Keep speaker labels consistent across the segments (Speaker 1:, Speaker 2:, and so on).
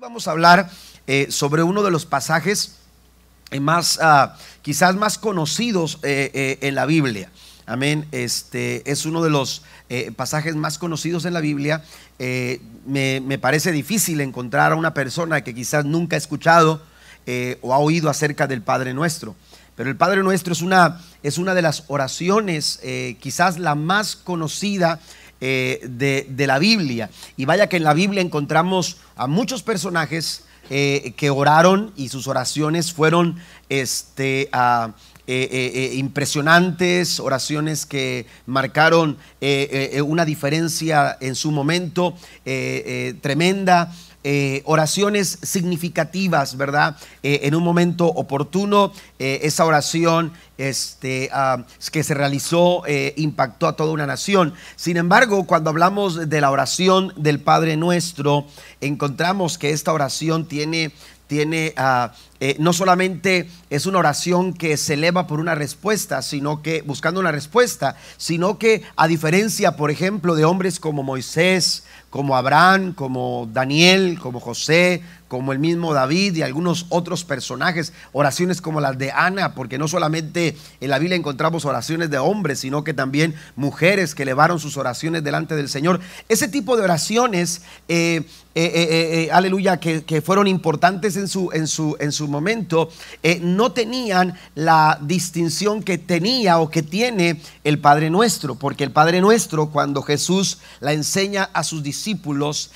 Speaker 1: vamos a hablar eh, sobre uno de los pasajes eh, más, ah, quizás más conocidos eh, en la Biblia. Amén. Este es uno de los pasajes más conocidos en la Biblia. Me, parece difícil encontrar a una persona que quizás nunca ha escuchado o ha oído acerca del Padre Nuestro. Pero el Padre Nuestro es una, es una de las oraciones, quizás la más conocida eh, de, la Biblia. Y vaya que en la Biblia encontramos a muchos personajes eh, que oraron y sus oraciones fueron este, eh, impresionantes, oraciones que marcaron una diferencia en su momento tremenda. Eh, oraciones significativas, ¿verdad? Eh, en un momento oportuno, eh, esa oración este, que se realizó impactó a toda una nación. Sin embargo, cuando hablamos de la oración del Padre Nuestro, encontramos que esta oración tiene tiene, ah, no solamente es una oración que se eleva por una respuesta, sino que, buscando una respuesta, sino que a diferencia, por ejemplo, de hombres como Moisés, como Abraham, como Daniel, como José, como el mismo David y algunos otros personajes, oraciones como las de Ana, porque no solamente en la Biblia encontramos oraciones de hombres, sino que también mujeres que elevaron sus oraciones delante del Señor. Ese tipo de oraciones, eh, eh, eh, aleluya, que, fueron importantes en su, en su, en su momento, no tenían la distinción que tenía o que tiene el Padre Nuestro, porque el Padre Nuestro, cuando Jesús la enseña a sus discípulos,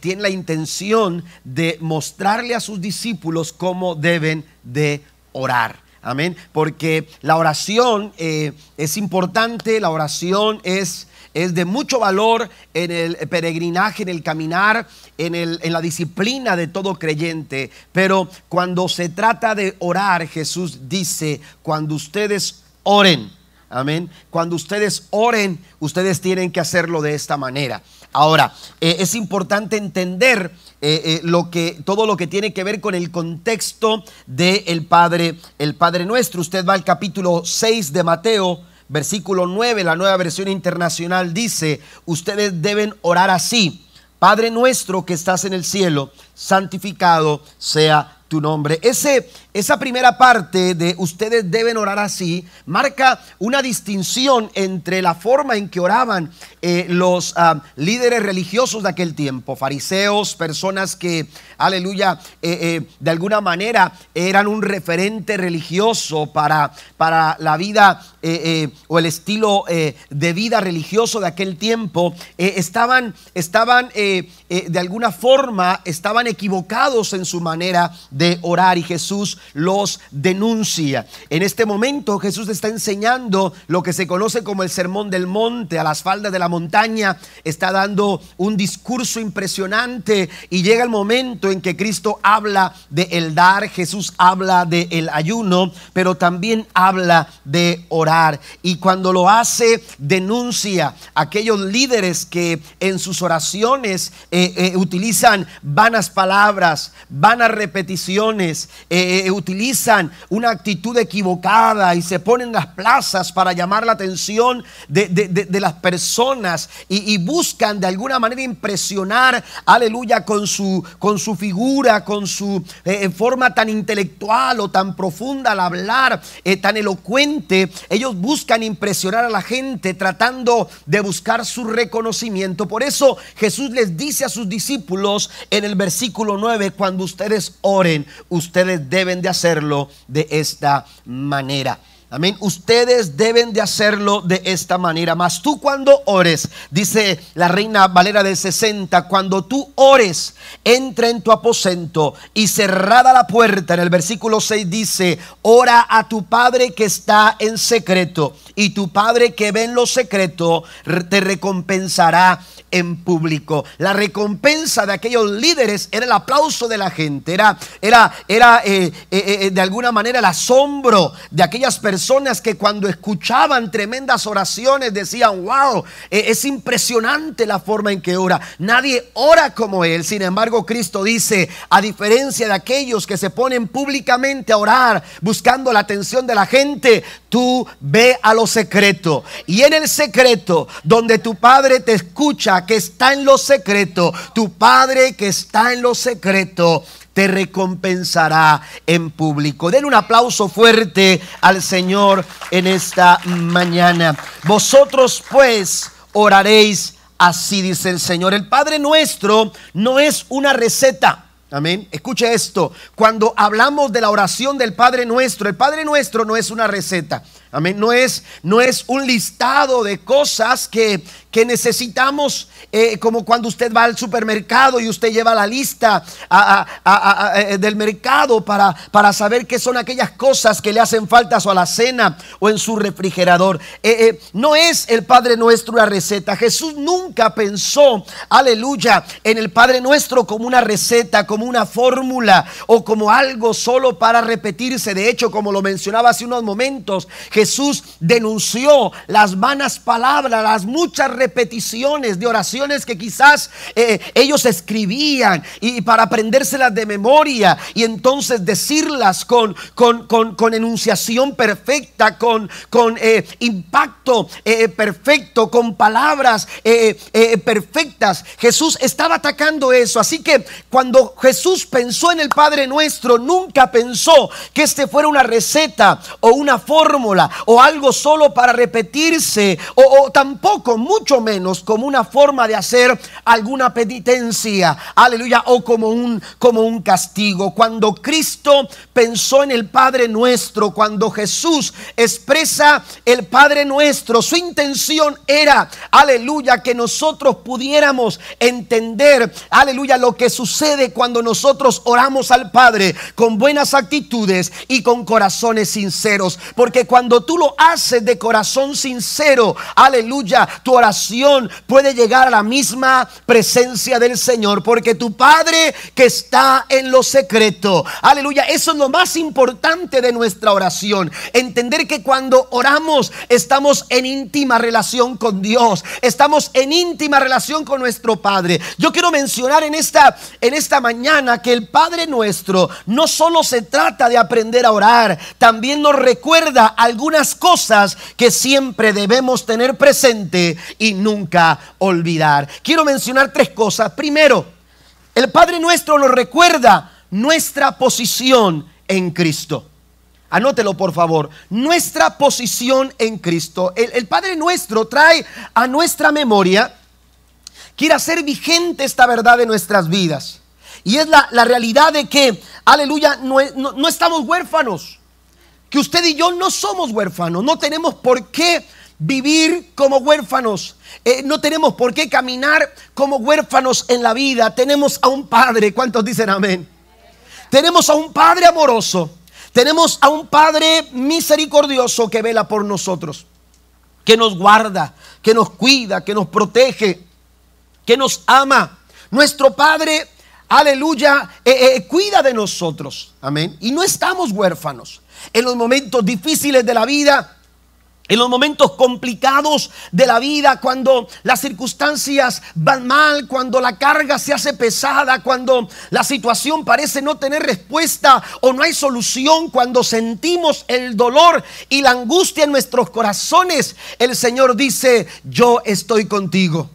Speaker 1: tiene la intención de mostrarle a sus discípulos cómo deben de orar. Amén. Porque la oración eh, es importante, la oración es, es, de mucho valor en el peregrinaje, en el caminar, en, el, en la disciplina de todo creyente. Pero cuando se trata de orar, Jesús dice, cuando ustedes oren, amén, cuando ustedes oren, ustedes tienen que hacerlo de esta manera. Ahora, eh, es importante entender eh, eh, lo que, todo lo que tiene que ver con el contexto del Padre, el Padre Nuestro. Usted va al capítulo 6 de Mateo, versículo 9, la nueva versión internacional dice, ustedes deben orar así. Padre nuestro que estás en el cielo, santificado sea tu nombre. Ese, esa primera parte de ustedes deben orar así marca una distinción entre la forma en que oraban eh, los ah, líderes religiosos de aquel tiempo, fariseos, personas que, aleluya, eh, eh, de alguna manera eran un referente religioso para, para la vida o el estilo de vida religioso de aquel tiempo, estaban, estaban de alguna forma, estaban equivocados en su manera de orar. Y Jesús los denuncia. En este momento Jesús está enseñando lo que se conoce como el sermón del monte, a las faldas de la montaña, está dando un discurso impresionante y llega el momento en que Cristo habla de el dar, Jesús habla de el ayuno, pero también habla de orar y cuando lo hace denuncia a aquellos líderes que en sus oraciones eh, eh, utilizan vanas palabras, vanas repeticiones, eh, utilizan una actitud equivocada y se ponen las plazas para llamar la atención de, las personas y, buscan de alguna manera impresionar, aleluya, con su, con su figura, con su forma tan intelectual o tan profunda al hablar, tan elocuente. Ellos buscan impresionar a la gente tratando de buscar su reconocimiento. Por eso Jesús les dice a sus discípulos en el versículo 9, cuando ustedes oren, ustedes deben de hacerlo de esta manera. Amén. Ustedes deben de hacerlo de esta manera. Mas tú cuando ores, dice la reina Valera de 60, cuando tú ores, entra en tu aposento y cerrada la puerta. En el versículo 6 dice, ora a tu Padre que está en secreto y tu Padre que ve en lo secreto te recompensará en público. La recompensa de aquellos líderes era el aplauso de la gente, era, era, era eh, eh, eh, de alguna manera el asombro de aquellas personas que cuando escuchaban tremendas oraciones decían, wow, es impresionante la forma en que ora. Nadie ora como él. Sin embargo, Cristo dice, a diferencia de aquellos que se ponen públicamente a orar buscando la atención de la gente, tú ve a lo secreto. Y en el secreto, donde tu Padre te escucha, escucha, que está en lo secreto, tu Padre que está en lo secreto, te recompensará en público. Den un aplauso fuerte al Señor en esta mañana. Vosotros pues oraréis así, dice el Señor. El Padre nuestro no es una receta. Amén. Escuche esto. Cuando hablamos de la oración del Padre Nuestro, el Padre Nuestro no es una receta. Amén. No es, no es un listado de cosas que, que necesitamos, eh, como cuando usted va al supermercado y usted lleva la lista eh, del mercado para, para saber qué son aquellas cosas que le hacen falta a la cena o en su refrigerador. Eh, no es el Padre Nuestro una receta. Jesús nunca pensó, aleluya, en el Padre Nuestro como una receta, como una fórmula o como algo solo para repetirse. De hecho, como lo mencionaba hace unos momentos, Jesús denunció las vanas palabras, las muchas repeticiones de oraciones que quizás eh, ellos escribían y, para aprendérselas de memoria y entonces decirlas con, con, con, enunciación perfecta, con, con eh, impacto eh, perfecto, con palabras perfectas. Jesús estaba atacando eso. Así que cuando Jesús pensó en el Padre nuestro, nunca pensó que este fuera una receta o una fórmula o algo solo para repetirse, o, tampoco, mucho menos, como una forma de hacer alguna penitencia, aleluya, o como un, como un castigo. Cuando Cristo pensó en el Padre nuestro, cuando Jesús expresa el Padre nuestro, su intención era, aleluya, que nosotros pudiéramos entender, aleluya, lo que sucede cuando nosotros oramos al Padre con buenas actitudes y con corazones sinceros. Porque cuando tú lo haces de corazón sincero, aleluya, tu oración puede llegar a la misma presencia del Señor, porque tu Padre que está en lo secreto, aleluya, eso es lo más importante de nuestra oración, entender que cuando oramos estamos en íntima relación con Dios, estamos en íntima relación con nuestro Padre. Yo quiero mencionar en esta en esta mañana que el Padre nuestro no solo se trata de aprender a orar, también nos recuerda algunas cosas que siempre debemos tener presente y nunca olvidar. Quiero mencionar tres cosas. Primero, el Padre nuestro nos recuerda nuestra posición en Cristo. Anótelo por favor. Nuestra posición en Cristo. El, Padre nuestro trae a nuestra memoria, quiere hacer vigente esta verdad de nuestras vidas. Y es la, realidad de que, aleluya, no estamos huérfanos que usted y yo no somos huérfanos, no tenemos por qué vivir como huérfanos, eh, no tenemos por qué caminar como huérfanos en la vida, tenemos a un Padre, ¿cuántos dicen amén? Tenemos a un Padre amoroso, tenemos a un Padre misericordioso que vela por nosotros, que nos guarda, que nos cuida, que nos protege, que nos ama. Nuestro Padre, aleluya, eh, eh, cuida de nosotros, amén. Y no estamos huérfanos en los momentos difíciles de la vida, en los momentos complicados de la vida, cuando las circunstancias van mal, cuando la carga se hace pesada, cuando la situación parece no tener respuesta o no hay solución, cuando sentimos el dolor y la angustia en nuestros corazones, el Señor dice, yo estoy contigo.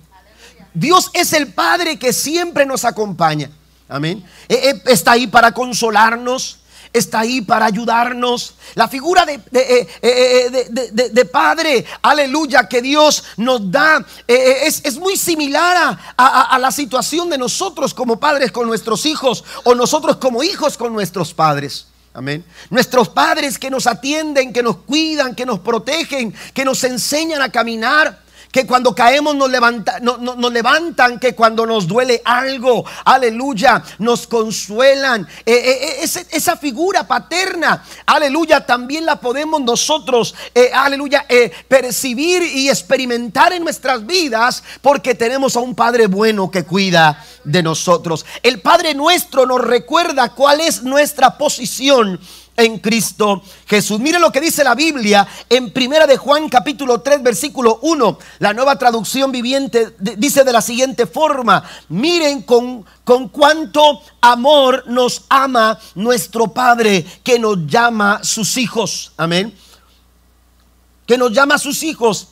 Speaker 1: Dios es el Padre que siempre nos acompaña. Amén. E, e, está ahí para consolarnos está ahí para ayudarnos. La figura de, eh, eh, eh, Padre, aleluya, que Dios nos da, es, muy similar a, la situación de nosotros como padres con nuestros hijos o nosotros como hijos con nuestros padres. Amén. Nuestros padres que nos atienden, que nos cuidan, que nos protegen, que nos enseñan a caminar que cuando caemos nos, levanta, nos levantan, que cuando nos duele algo, aleluya, nos consuelan. Eh, eh, eh, esa figura paterna, aleluya, también la podemos nosotros, aleluya, percibir y experimentar en nuestras vidas porque tenemos a un Padre bueno que cuida de nosotros. El Padre nuestro nos recuerda cuál es nuestra posición en Cristo Jesús. Mire lo que dice la Biblia en Primera de Juan capítulo 3 versículo 1. La nueva traducción viviente dice de la siguiente forma, miren con, con cuánto amor nos ama nuestro Padre que nos llama sus hijos. Amén. Que nos llama sus hijos.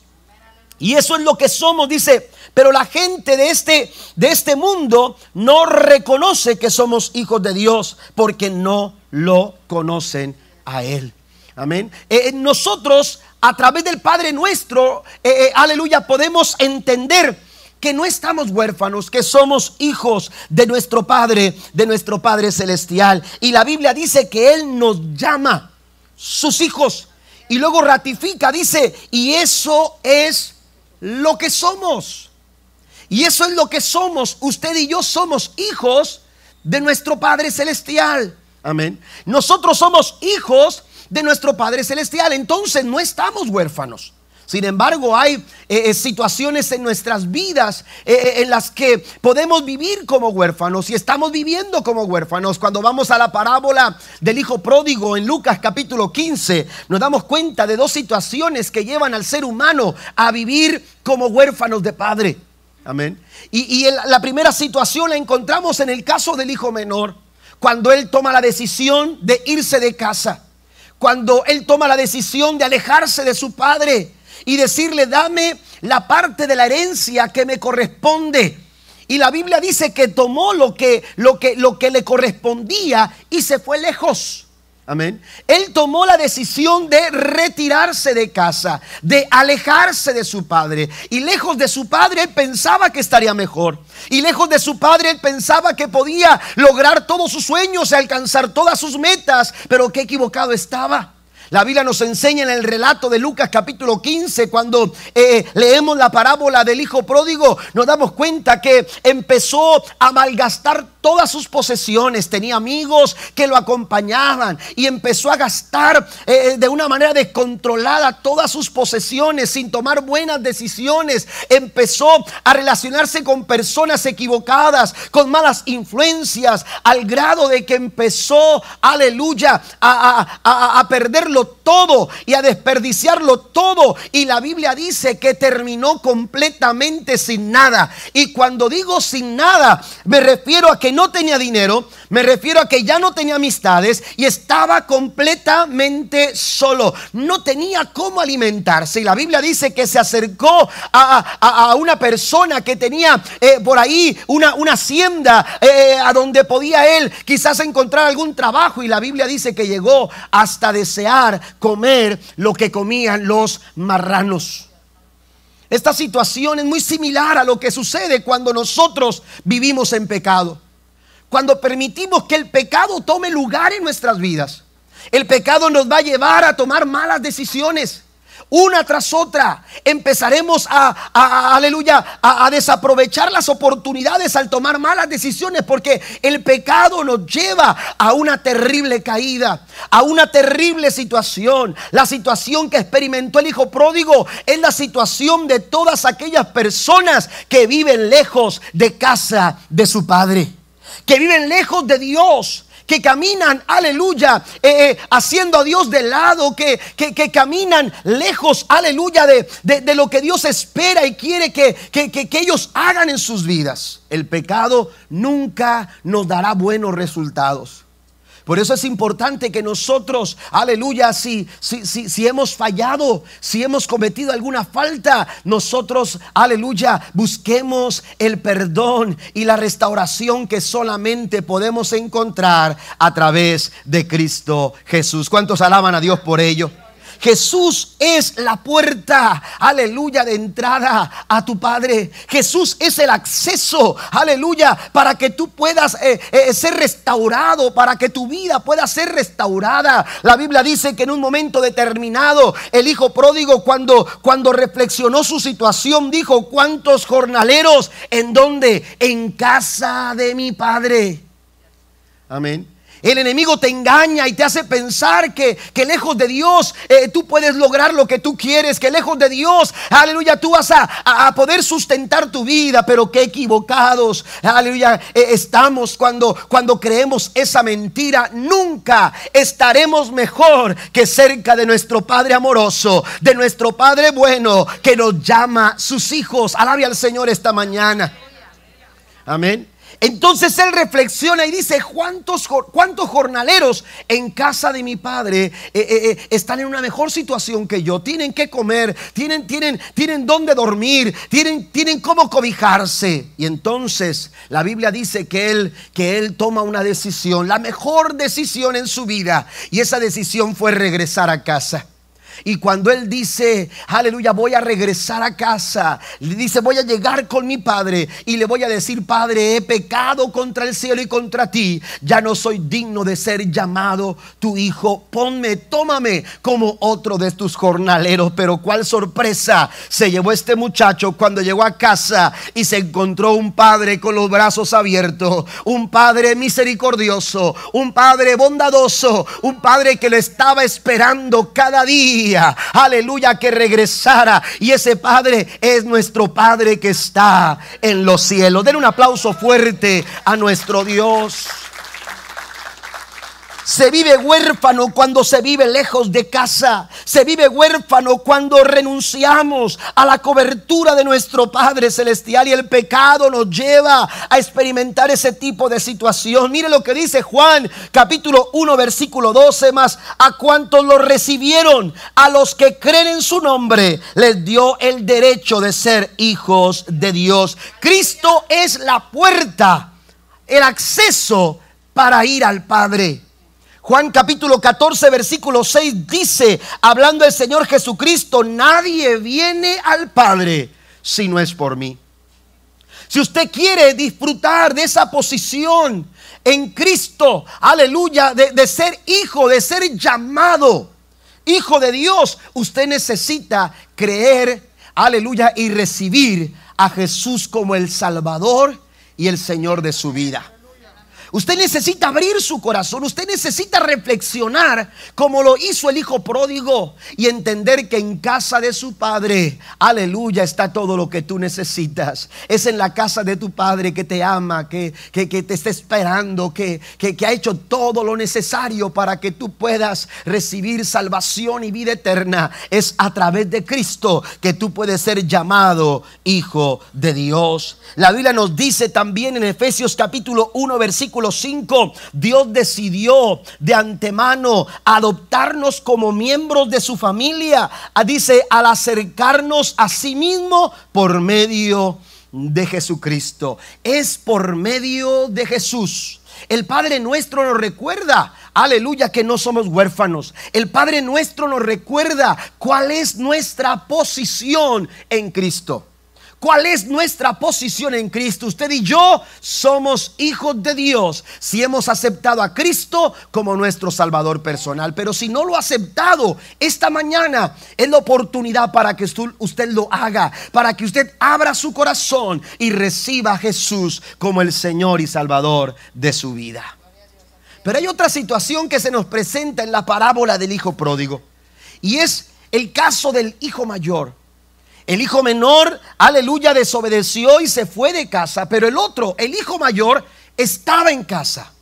Speaker 1: Y eso es lo que somos, dice pero la gente de este, de este mundo no reconoce que somos hijos de Dios porque no lo conocen a Él. Amén. Eh, nosotros a través del Padre nuestro, eh, eh, aleluya, podemos entender que no estamos huérfanos, que somos hijos de nuestro Padre, de nuestro Padre Celestial. Y la Biblia dice que Él nos llama sus hijos. Y luego ratifica, dice, y eso es lo que somos. Y eso es lo que somos. Usted y yo somos hijos de nuestro Padre Celestial. Amén. Nosotros somos hijos de nuestro Padre Celestial. Entonces no estamos huérfanos. Sin embargo, hay eh, eh, situaciones en nuestras vidas eh, en las que podemos vivir como huérfanos y estamos viviendo como huérfanos. Cuando vamos a la parábola del Hijo Pródigo en Lucas capítulo 15, nos damos cuenta de dos situaciones que llevan al ser humano a vivir como huérfanos de padre. Amén. Y, la primera situación la encontramos en el caso del hijo menor, cuando él toma la decisión de irse de casa, cuando él toma la decisión de alejarse de su padre y decirle, dame la parte de la herencia que me corresponde. Y la Biblia dice que tomó lo que, lo que, lo que le correspondía y se fue lejos. Amén. Él tomó la decisión de retirarse de casa, de alejarse de su padre. Y lejos de su padre, él pensaba que estaría mejor. Y lejos de su padre, él pensaba que podía lograr todos sus sueños y alcanzar todas sus metas. Pero qué equivocado estaba. La Biblia nos enseña en el relato de Lucas capítulo 15, cuando eh, leemos la parábola del hijo pródigo, nos damos cuenta que empezó a malgastar todas sus posesiones, tenía amigos que lo acompañaban y empezó a gastar eh, de una manera descontrolada todas sus posesiones sin tomar buenas decisiones, empezó a relacionarse con personas equivocadas, con malas influencias, al grado de que empezó, aleluya, a, a, a perderlo todo y a desperdiciarlo todo. Y la Biblia dice que terminó completamente sin nada. Y cuando digo sin nada, me refiero a que no tenía dinero, me refiero a que ya no tenía amistades y estaba completamente solo. No tenía cómo alimentarse. Y la Biblia dice que se acercó a, una persona que tenía eh, por ahí una, una hacienda eh, a donde podía él quizás encontrar algún trabajo. Y la Biblia dice que llegó hasta desear comer lo que comían los marranos. Esta situación es muy similar a lo que sucede cuando nosotros vivimos en pecado. Cuando permitimos que el pecado tome lugar en nuestras vidas. El pecado nos va a llevar a tomar malas decisiones una tras otra. Empezaremos a, aleluya, a, desaprovechar las oportunidades al tomar malas decisiones porque el pecado nos lleva a una terrible caída, a una terrible situación. La situación que experimentó el hijo pródigo es la situación de todas aquellas personas que viven lejos de casa de su padre, que viven lejos de Dios que caminan, aleluya, eh, eh, haciendo a Dios de lado, que, que, caminan lejos, aleluya, de, de, lo que Dios espera y quiere que, que ellos hagan en sus vidas. El pecado nunca nos dará buenos resultados. Por eso es importante que nosotros, aleluya, si, si, si, hemos fallado, si hemos cometido alguna falta, nosotros, aleluya, busquemos el perdón y la restauración que solamente podemos encontrar a través de Cristo Jesús. ¿Cuántos alaban a Dios por ello? Jesús es la puerta, aleluya, de entrada a tu Padre. Jesús es el acceso, aleluya, para que tú puedas eh, eh, ser restaurado, para que tu vida pueda ser restaurada. La Biblia dice que en un momento determinado, el hijo pródigo, cuando, cuando reflexionó su situación, dijo, ¿cuántos jornaleros? ¿En dónde? En casa de mi Padre. Amén. El enemigo te engaña y te hace pensar que, lejos de Dios eh, tú puedes lograr lo que tú quieres, que lejos de Dios, aleluya, tú vas a, poder sustentar tu vida, pero qué equivocados, aleluya, eh, estamos cuando, cuando creemos esa mentira. Nunca estaremos mejor que cerca de nuestro Padre amoroso, de nuestro Padre bueno, que nos llama sus hijos. Alabe al Señor esta mañana. Amén. Entonces él reflexiona y dice, ¿cuántos, cuántos jornaleros en casa de mi padre eh, eh, eh, están en una mejor situación que yo? Tienen que comer, tienen, tienen, tienen dónde dormir, tienen, tienen cómo cobijarse. Y entonces la Biblia dice que él, que él toma una decisión, la mejor decisión en su vida. Y esa decisión fue regresar a casa. Y cuando él dice, aleluya, voy a regresar a casa, le dice, voy a llegar con mi padre y le voy a decir, Padre, he pecado contra el cielo y contra ti, ya no soy digno de ser llamado tu hijo, ponme, tómame como otro de tus jornaleros. Pero cuál sorpresa se llevó este muchacho cuando llegó a casa y se encontró un padre con los brazos abiertos, un padre misericordioso, un padre bondadoso, un padre que le estaba esperando cada día aleluya, que regresara. Y ese Padre es nuestro Padre que está en los cielos. Den un aplauso fuerte a nuestro Dios. Se vive huérfano cuando se vive lejos de casa. Se vive huérfano cuando renunciamos a la cobertura de nuestro Padre Celestial y el pecado nos lleva a experimentar ese tipo de situación. Mire lo que dice Juan capítulo 1 versículo 12 más. A cuantos lo recibieron, a los que creen en su nombre, les dio el derecho de ser hijos de Dios. Cristo es la puerta, el acceso para ir al Padre. Juan capítulo 14, versículo 6 dice, hablando el Señor Jesucristo, nadie viene al Padre si no es por mí. Si usted quiere disfrutar de esa posición en Cristo, aleluya, de, de ser hijo, de ser llamado hijo de Dios, usted necesita creer, aleluya, y recibir a Jesús como el Salvador y el Señor de su vida. Usted necesita abrir su corazón, usted necesita reflexionar como lo hizo el hijo pródigo y entender que en casa de su padre, aleluya, está todo lo que tú necesitas. Es en la casa de tu padre que te ama, que, que, te está esperando, que, que, que ha hecho todo lo necesario para que tú puedas recibir salvación y vida eterna. Es a través de Cristo que tú puedes ser llamado hijo de Dios. La Biblia nos dice también en Efesios capítulo 1, versículo 5, Dios decidió de antemano adoptarnos como miembros de su familia. Ah, dice, al acercarnos a sí mismo por medio de Jesucristo. Es por medio de Jesús. El Padre nuestro nos recuerda, aleluya, que no somos huérfanos. El Padre nuestro nos recuerda cuál es nuestra posición en Cristo. ¿Cuál es nuestra posición en Cristo? Usted y yo somos hijos de Dios si hemos aceptado a Cristo como nuestro Salvador personal. Pero si no lo ha aceptado, esta mañana es la oportunidad para que usted lo haga, para que usted abra su corazón y reciba a Jesús como el Señor y Salvador de su vida. Pero hay otra situación que se nos presenta en la parábola del Hijo Pródigo. Y es el caso del Hijo Mayor el hijo menor, aleluya, desobedeció y se fue de casa, pero el otro, el hijo mayor, estaba en casa.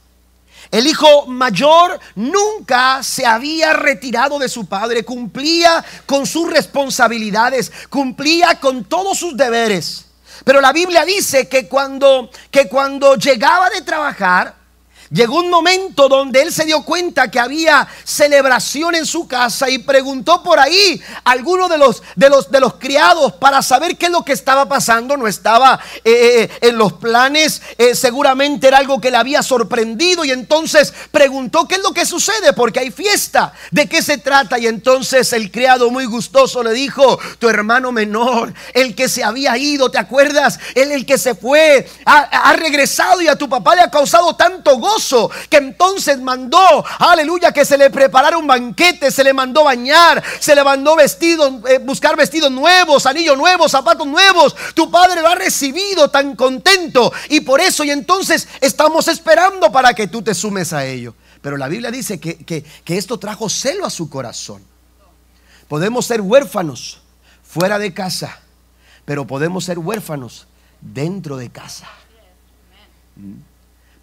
Speaker 1: El hijo mayor nunca se había retirado de su padre, cumplía con sus responsabilidades, cumplía con todos sus deberes. Pero la Biblia dice que cuando, que cuando llegaba de trabajar, Llegó un momento donde él se dio cuenta que había celebración en su casa y preguntó por ahí a alguno de los, de los, de los criados para saber qué es lo que estaba pasando. No estaba eh, eh, en los planes, eh, seguramente era algo que le había sorprendido y entonces preguntó qué es lo que sucede porque hay fiesta. ¿De qué se trata? Y entonces el criado muy gustoso le dijo, tu hermano menor, el que se había ido, ¿te acuerdas? Él el que se fue, ha, ha regresado y a tu papá le ha causado tanto gozo que entonces mandó, aleluya, que se le preparara un banquete, se le mandó bañar, se le mandó vestidos, eh, buscar vestidos nuevos, anillos nuevos, zapatos nuevos. Tu padre lo ha recibido tan contento y por eso y entonces estamos esperando para que tú te sumes a ello. Pero la Biblia dice que, que esto trajo celo a su corazón. Podemos ser huérfanos fuera de casa, pero podemos ser huérfanos dentro de casa.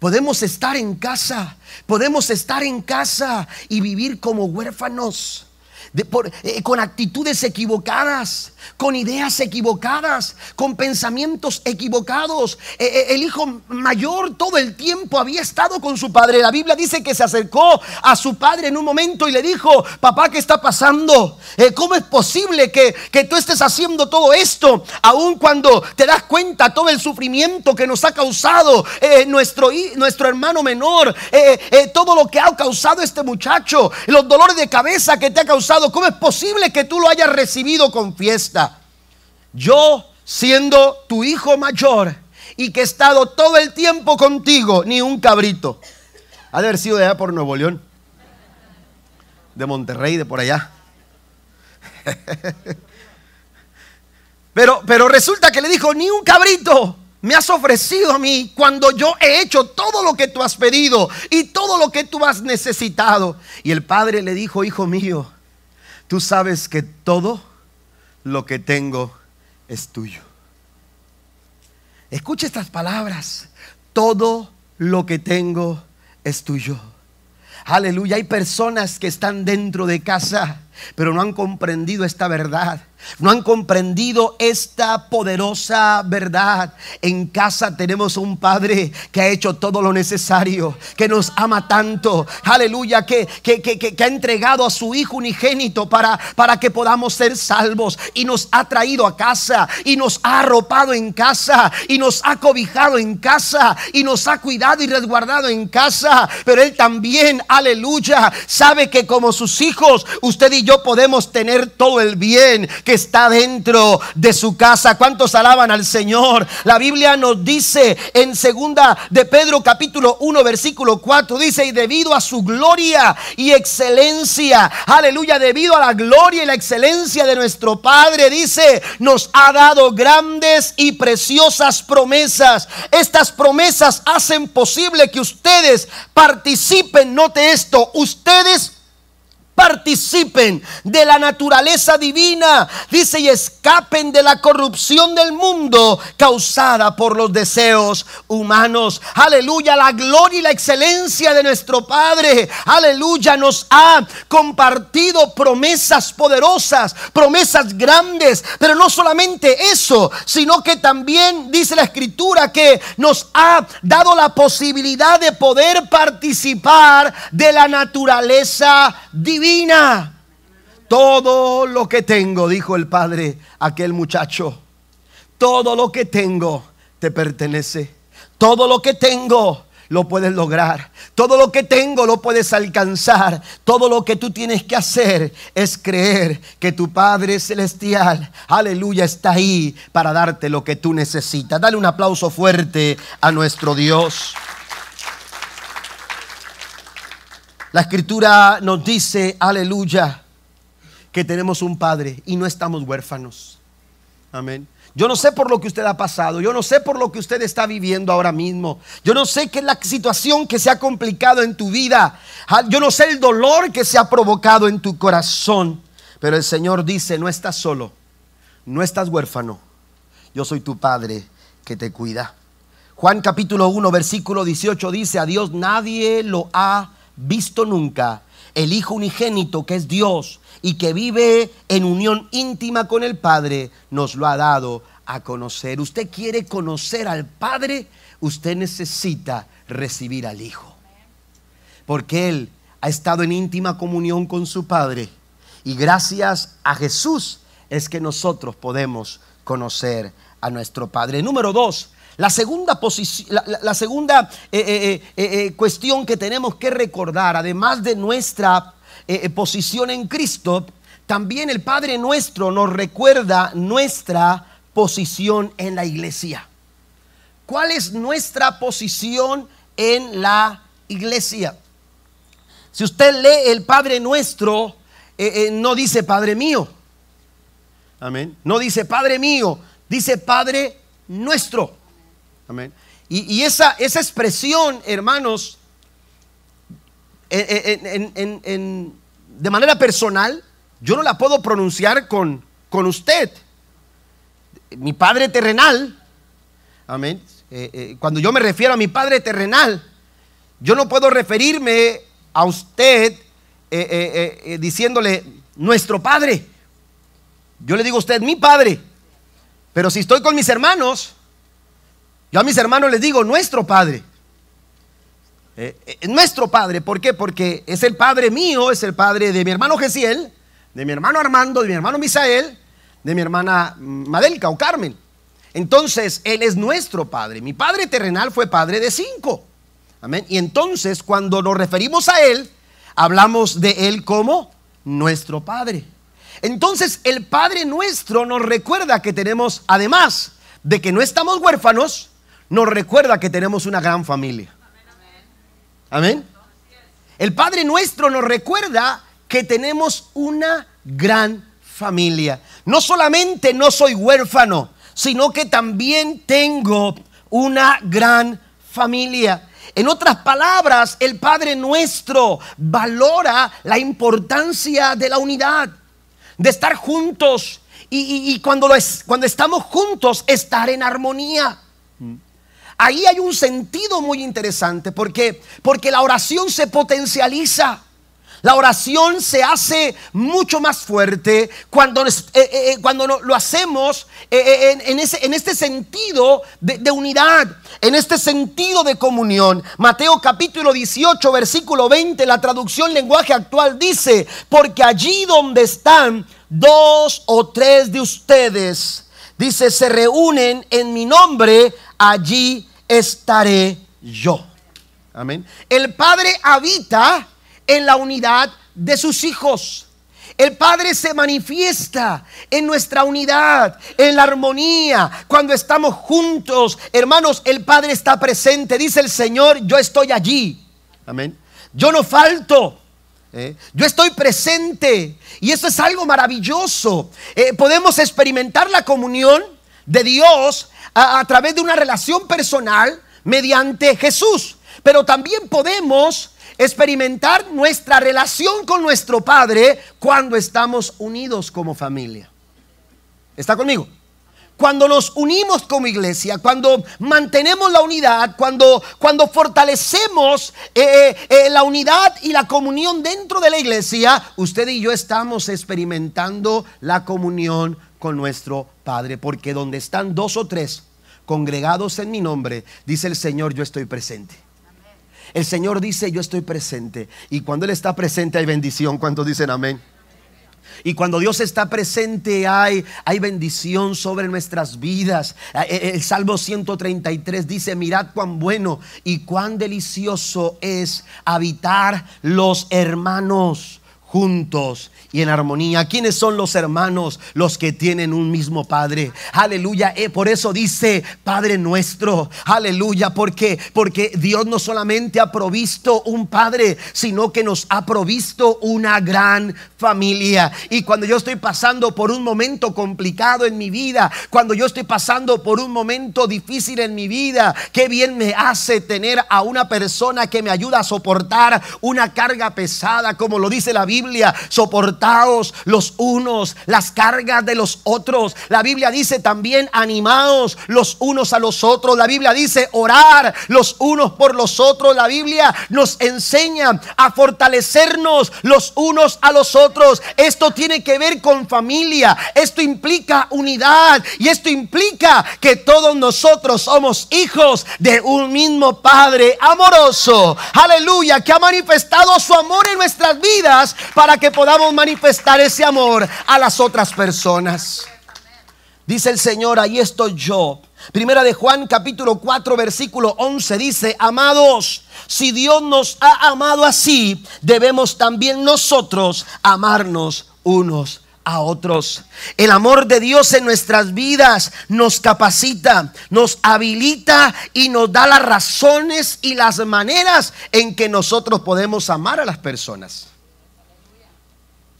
Speaker 1: Podemos estar en casa, podemos estar en casa y vivir como huérfanos. Eh, con actitudes equivocadas, con ideas equivocadas, con pensamientos equivocados. Eh, eh, el hijo mayor todo el tiempo había estado con su padre. La Biblia dice que se acercó a su padre en un momento y le dijo, papá, ¿qué está pasando? ¿Cómo es posible que, que, tú estés haciendo todo esto? Aun cuando te das cuenta todo el sufrimiento que nos ha causado nuestro, nuestro hermano menor, todo lo que ha causado este muchacho, los dolores de cabeza que te ha causado ¿cómo es posible que tú lo hayas recibido con fiesta? Yo, siendo tu hijo mayor y que he estado todo el tiempo contigo, ni un cabrito. Ha de haber sido de allá por Nuevo León, de Monterrey, de por allá. Pero, pero resulta que le dijo, ni un cabrito me has ofrecido a mí cuando yo he hecho todo lo que tú has pedido y todo lo que tú has necesitado. Y el padre le dijo, hijo mío, Tú sabes que todo lo que tengo es tuyo. Escucha estas palabras. Todo lo que tengo es tuyo. Aleluya. Hay personas que están dentro de casa, pero no han comprendido esta verdad. No han comprendido esta poderosa verdad. En casa tenemos un Padre que ha hecho todo lo necesario, que nos ama tanto. Aleluya, que, que, que, ha entregado a su Hijo unigénito para, para que podamos ser salvos. Y nos ha traído a casa, y nos ha arropado en casa, y nos ha cobijado en casa, y nos ha cuidado y resguardado en casa. Pero Él también, aleluya, sabe que como sus hijos, usted y yo podemos tener todo el bien que está dentro de su casa. ¿Cuántos alaban al Señor? La Biblia nos dice en segunda de Pedro capítulo 1 versículo 4 dice, "Y debido a su gloria y excelencia, aleluya, debido a la gloria y la excelencia de nuestro Padre, dice, nos ha dado grandes y preciosas promesas. Estas promesas hacen posible que ustedes participen, note esto, ustedes participen de la naturaleza divina, dice, y escapen de la corrupción del mundo causada por los deseos humanos. Aleluya, la gloria y la excelencia de nuestro Padre, aleluya, nos ha compartido promesas poderosas, promesas grandes, pero no solamente eso, sino que también dice la escritura que nos ha dado la posibilidad de poder participar de la naturaleza divina Todo lo que tengo, dijo el padre aquel muchacho, todo lo que tengo te pertenece. Todo lo que tengo lo puedes lograr. Todo lo que tengo lo puedes alcanzar. Todo lo que tú tienes que hacer es creer que tu Padre Celestial, aleluya, está ahí para darte lo que tú necesitas. Dale un aplauso fuerte a nuestro Dios. La escritura nos dice, aleluya, que tenemos un Padre y no estamos huérfanos. Amén. Yo no sé por lo que usted ha pasado, yo no sé por lo que usted está viviendo ahora mismo, yo no sé qué es la situación que se ha complicado en tu vida, ah, yo no sé el dolor que se ha provocado en tu corazón, pero el Señor dice, no estás solo, no estás huérfano, yo soy tu Padre que te cuida. Juan capítulo 1, versículo 18 dice, a Dios nadie lo ha visto nunca, el Hijo unigénito que es Dios y que vive en unión íntima con el Padre, nos lo ha dado a conocer. Usted quiere conocer al Padre, usted necesita recibir al Hijo. Porque Él ha estado en íntima comunión con su Padre. Y gracias a Jesús es que nosotros podemos conocer a nuestro Padre. Número dos, la segunda, eh, eh, eh, cuestión que tenemos que recordar, además de nuestra posición en Cristo, también el Padre nuestro nos recuerda nuestra posición en la iglesia. ¿Cuál es nuestra posición en la iglesia? Si usted lee el Padre nuestro, no dice Padre mío. Amén. No dice Padre mío, dice Padre nuestro. Amén. Y, esa, esa, expresión, hermanos, de manera personal, yo no la puedo pronunciar con, con usted. Mi Padre terrenal, amén. Eh, eh, cuando yo me refiero a mi Padre terrenal, yo no puedo referirme a usted eh, diciéndole nuestro Padre. Yo le digo a usted, mi Padre. Pero si estoy con mis hermanos, yo a mis hermanos les digo, nuestro Padre. Eh, eh, nuestro Padre, ¿por qué? Porque es el Padre mío, es el Padre de mi hermano Gesiel, de mi hermano Armando, de mi hermano Misael, de mi hermana Madelka o Carmen. Entonces, Él es nuestro Padre. Mi Padre terrenal fue Padre de cinco. Amén. Y entonces, cuando nos referimos a Él, hablamos de Él como nuestro Padre. Entonces, el Padre nuestro nos recuerda que tenemos, además de que no estamos huérfanos, nos recuerda que tenemos una gran familia. Amén. El Padre nuestro nos recuerda que tenemos una gran familia. No solamente no soy huérfano, sino que también tengo una gran familia. En otras palabras, el Padre nuestro valora la importancia de la unidad, de estar juntos y, cuando, cuando estamos juntos, estar en armonía. Ahí hay un sentido muy interesante porque, porque la oración se potencializa. La oración se hace mucho más fuerte cuando, eh, eh, eh, cuando lo hacemos en, ese, en, este sentido de, de, unidad, en este sentido de comunión. Mateo capítulo 18, versículo 20, la traducción lenguaje actual dice, porque allí donde están dos o tres de ustedes, dice, se reúnen en mi nombre, allí estaré yo. Amén. El Padre habita en la unidad de sus hijos. El Padre se manifiesta en nuestra unidad, en la armonía, cuando estamos juntos. Hermanos, el Padre está presente. Dice el Señor, yo estoy allí. Amén. Yo no falto. ¿Eh? Yo estoy presente. Y eso es algo maravilloso. Eh, podemos experimentar la comunión de Dios a, a través de una relación personal mediante Jesús. Pero también podemos experimentar nuestra relación con nuestro Padre cuando estamos unidos como familia. ¿Está conmigo? Cuando nos unimos como iglesia, cuando mantenemos la unidad, cuando, cuando fortalecemos eh, eh, la unidad y la comunión dentro de la iglesia, usted y yo estamos experimentando la comunión con nuestro Padre, porque donde están dos o tres congregados en mi nombre, dice el Señor, yo estoy presente. El Señor dice, yo estoy presente. Y cuando Él está presente hay bendición. ¿Cuántos dicen amén? Y cuando Dios está presente hay, hay bendición sobre nuestras vidas. Eh, eh, el Salmo 133 dice, mirad cuán bueno y cuán delicioso es habitar los hermanos juntos y en armonía. ¿Quiénes son los hermanos? Los que tienen un mismo Padre. Aleluya. Eh, por eso dice Padre nuestro. Aleluya. Porque porque Dios no solamente ha provisto un Padre, sino que nos ha provisto una gran familia. Y cuando yo estoy pasando por un momento complicado en mi vida, cuando yo estoy pasando por un momento difícil en mi vida, qué bien me hace tener a una persona que me ayuda a soportar una carga pesada, como lo dice la Biblia soportaos los unos las cargas de los otros. La Biblia dice también animados los unos a los otros. La Biblia dice orar los unos por los otros. La Biblia nos enseña a fortalecernos los unos a los otros. Esto tiene que ver con familia. Esto implica unidad y esto implica que todos nosotros somos hijos de un mismo Padre amoroso. Aleluya, que ha manifestado su amor en nuestras vidas para que podamos manifestar ese amor a las otras personas. Dice el Señor, ahí estoy yo. Primera de Juan capítulo 4 versículo 11 dice, amados, si Dios nos ha amado así, debemos también nosotros amarnos unos a otros. El amor de Dios en nuestras vidas nos capacita, nos habilita y nos da las razones y las maneras en que nosotros podemos amar a las personas.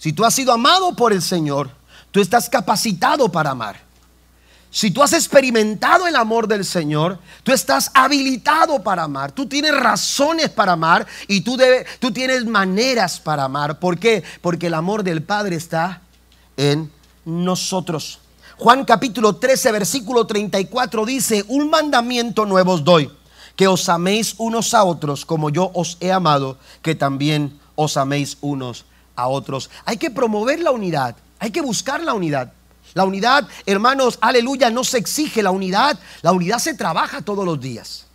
Speaker 1: Si tú has sido amado por el Señor, tú estás capacitado para amar. Si tú has experimentado el amor del Señor, tú estás habilitado para amar. Tú tienes razones para amar y tú, tú tienes maneras para amar. ¿Por qué? Porque el amor del Padre está en nosotros. Juan capítulo 13, versículo 34 dice, un mandamiento nuevo os doy, que os améis unos a otros como yo os he amado, que también os améis unos a otros. Hay que promover la unidad, hay que buscar la unidad. La unidad, hermanos, aleluya, no se exige la unidad, la unidad se trabaja todos los días.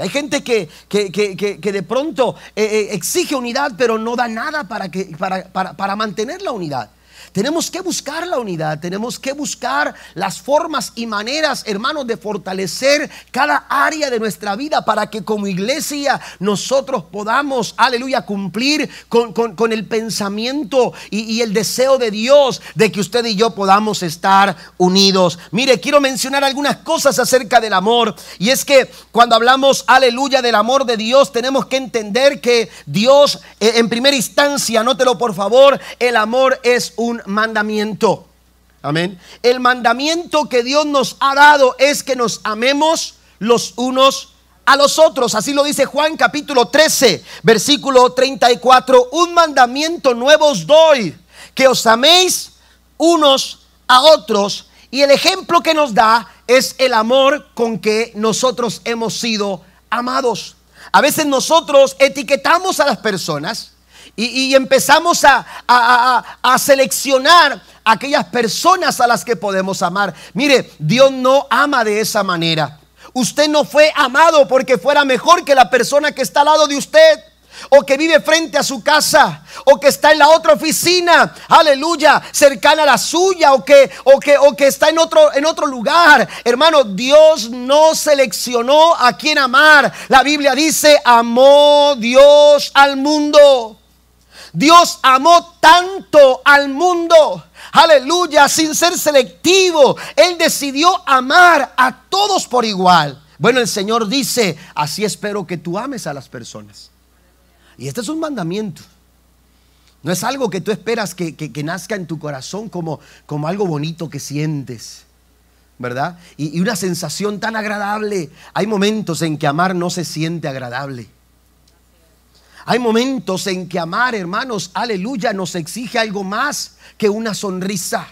Speaker 1: hay gente que, que, de pronto eh, eh, exige unidad, pero no da nada para, que, para, para mantener la unidad. Tenemos que buscar la unidad, tenemos que buscar las formas y maneras, hermanos, de fortalecer cada área de nuestra vida para que como iglesia nosotros podamos, aleluya, cumplir con, el pensamiento y, y el deseo de Dios de que usted y yo podamos estar unidos. Mire, quiero mencionar algunas cosas acerca del amor y es que cuando hablamos, aleluya, del amor de Dios, tenemos que entender que Dios, eh, en primera instancia, anótelo por favor, el amor es un mandamiento. Amén. El mandamiento que Dios nos ha dado es que nos amemos los unos a los otros. Así lo dice Juan capítulo 13, versículo 34. Un mandamiento nuevo os doy, que os améis unos a otros. Y el ejemplo que nos da es el amor con que nosotros hemos sido amados. A veces nosotros etiquetamos a las personas y, empezamos a, a, seleccionar aquellas personas a las que podemos amar. Mire, Dios no ama de esa manera. Usted no fue amado porque fuera mejor que la persona que está al lado de usted o que vive frente a su casa, o que está en la otra oficina, aleluya, cercana a la suya, o que, o que, o que está en otro, en otro lugar. Hermano, Dios no seleccionó a quien amar. La Biblia dice, amó Dios al mundo. Dios amó tanto al mundo. Aleluya, sin ser selectivo. Él decidió amar a todos por igual. Bueno, el Señor dice, así espero que tú ames a las personas. Y este es un mandamiento. No es algo que tú esperas que, nazca en tu corazón como, como algo bonito que sientes. ¿Verdad? y una sensación tan agradable. Hay momentos en que amar no se siente agradable. Hay momentos en que amar, hermanos, aleluya, nos exige algo más que una sonrisa.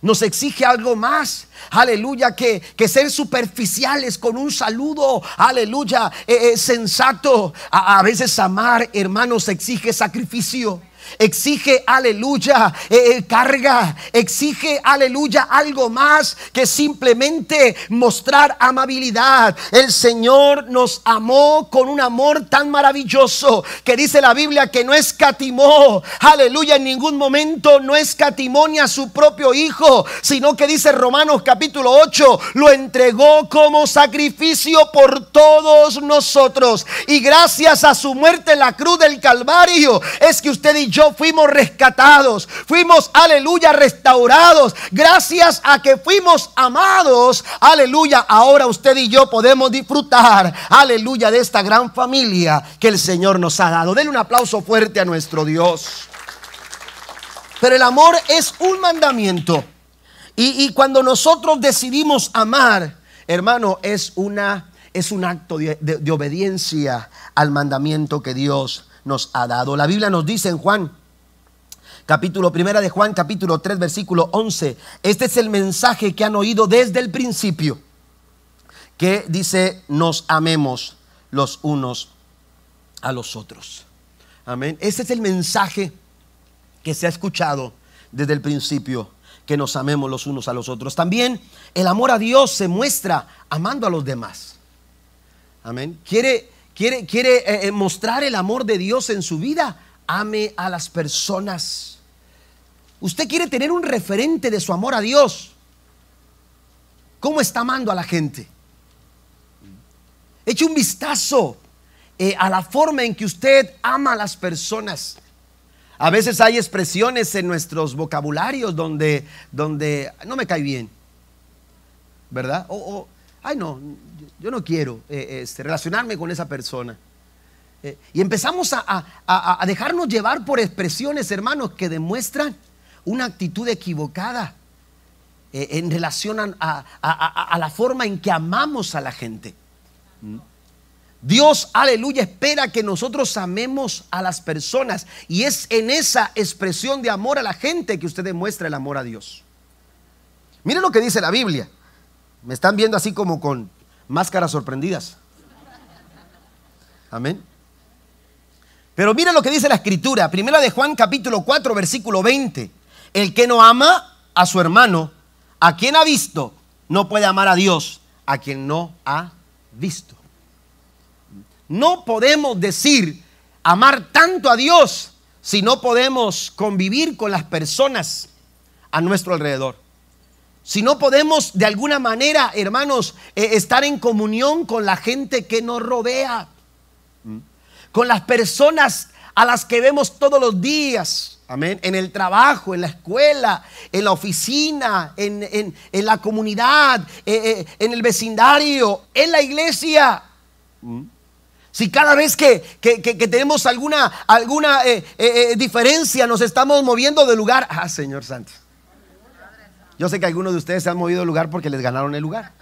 Speaker 1: Nos exige algo más, aleluya, que, que ser superficiales con un saludo, aleluya, eh, eh, sensato. A, a veces amar, hermanos, exige sacrificio exige, aleluya, eh, eh, carga, exige, aleluya, algo más que simplemente mostrar amabilidad. El Señor nos amó con un amor tan maravilloso que dice la Biblia que no escatimó, aleluya, en ningún momento no escatimó ni a su propio Hijo, sino que dice Romanos capítulo 8, lo entregó como sacrificio por todos nosotros. Y gracias a su muerte en la cruz del Calvario es que usted y yo fuimos rescatados, fuimos, aleluya, restaurados. Gracias a que fuimos amados, aleluya, ahora usted y yo podemos disfrutar, aleluya, de esta gran familia que el Señor nos ha dado. Denle un aplauso fuerte a nuestro Dios. Pero el amor es un mandamiento. Y, cuando nosotros decidimos amar, hermano, es una es un acto de, de, obediencia al mandamiento que Dios nos ha dado. La Biblia nos dice en Juan, capítulo primera de Juan, capítulo 3, versículo 11, este es el mensaje que han oído desde el principio, que dice, nos amemos los unos a los otros. Amén. Este es el mensaje que se ha escuchado desde el principio, que nos amemos los unos a los otros. También el amor a Dios se muestra amando a los demás. Amén. Quiere quiere, quiere eh, mostrar el amor de Dios en su vida, ame a las personas. Usted quiere tener un referente de su amor a Dios. ¿Cómo está amando a la gente? Eche un vistazo eh, a la forma en que usted ama a las personas. A veces hay expresiones en nuestros vocabularios donde, donde no me cae bien, ¿verdad? O, ay no, yo no quiero eh, este, relacionarme con esa persona. Eh, y empezamos a, dejarnos llevar por expresiones, hermanos, que demuestran una actitud equivocada eh, en relación a, la forma en que amamos a la gente. ¿Mm? Dios, aleluya, espera que nosotros amemos a las personas. Y es en esa expresión de amor a la gente que usted demuestra el amor a Dios. Mire lo que dice la Biblia. Me están viendo así como con máscaras sorprendidas. Amén. Pero mire lo que dice la escritura, primera de Juan capítulo 4 versículo 20. El que no ama a su hermano, a quien ha visto, no puede amar a Dios, a quien no ha visto. No podemos decir amar tanto a Dios si no podemos convivir con las personas a nuestro alrededor. Si no podemos de alguna manera, hermanos, eh, estar en comunión con la gente que nos rodea, con las personas a las que vemos todos los días, amén, en el trabajo, en la escuela, en la oficina, en, la comunidad, eh, eh, en el vecindario, en la iglesia. Si cada vez que, tenemos alguna, alguna diferencia nos estamos moviendo de lugar, ah, Señor Santo. Yo sé que algunos de ustedes se han movido de lugar porque les ganaron el lugar.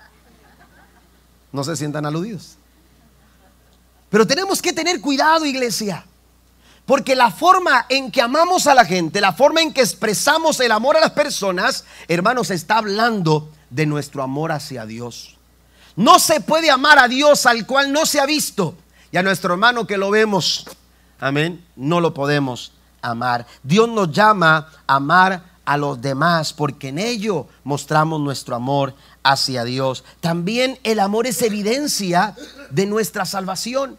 Speaker 1: No se sientan aludidos. Pero tenemos que tener cuidado, iglesia. Porque la forma en que amamos a la gente, la forma en que expresamos el amor a las personas, hermanos, está hablando de nuestro amor hacia Dios. No se puede amar a Dios al cual no se ha visto. Y a nuestro hermano que lo vemos, amén, no lo podemos amar. Dios nos llama a amar a los demás, porque en ello mostramos nuestro amor hacia Dios. También el amor es evidencia de nuestra salvación.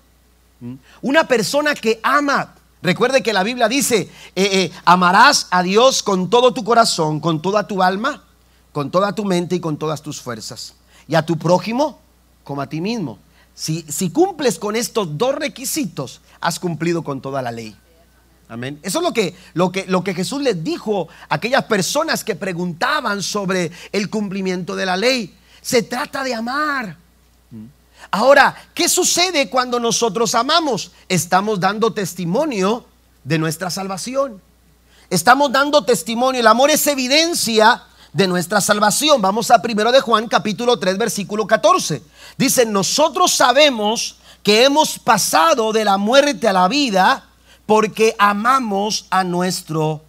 Speaker 1: ¿Mm? Una persona que ama, recuerde que la Biblia dice, eh, eh, amarás a Dios con todo tu corazón, con toda tu alma, con toda tu mente y con todas tus fuerzas. Y a tu prójimo como a ti mismo. Si, si cumples con estos dos requisitos, has cumplido con toda la ley. Amén. Eso es lo que, lo, que, lo que Jesús les dijo a aquellas personas que preguntaban sobre el cumplimiento de la ley. Se trata de amar. Ahora, ¿qué sucede cuando nosotros amamos? Estamos dando testimonio de nuestra salvación. Estamos dando testimonio. El amor es evidencia de nuestra salvación. Vamos a primero de Juan capítulo 3 versículo 14. Dice, nosotros sabemos que hemos pasado de la muerte a la vida porque amamos a nuestro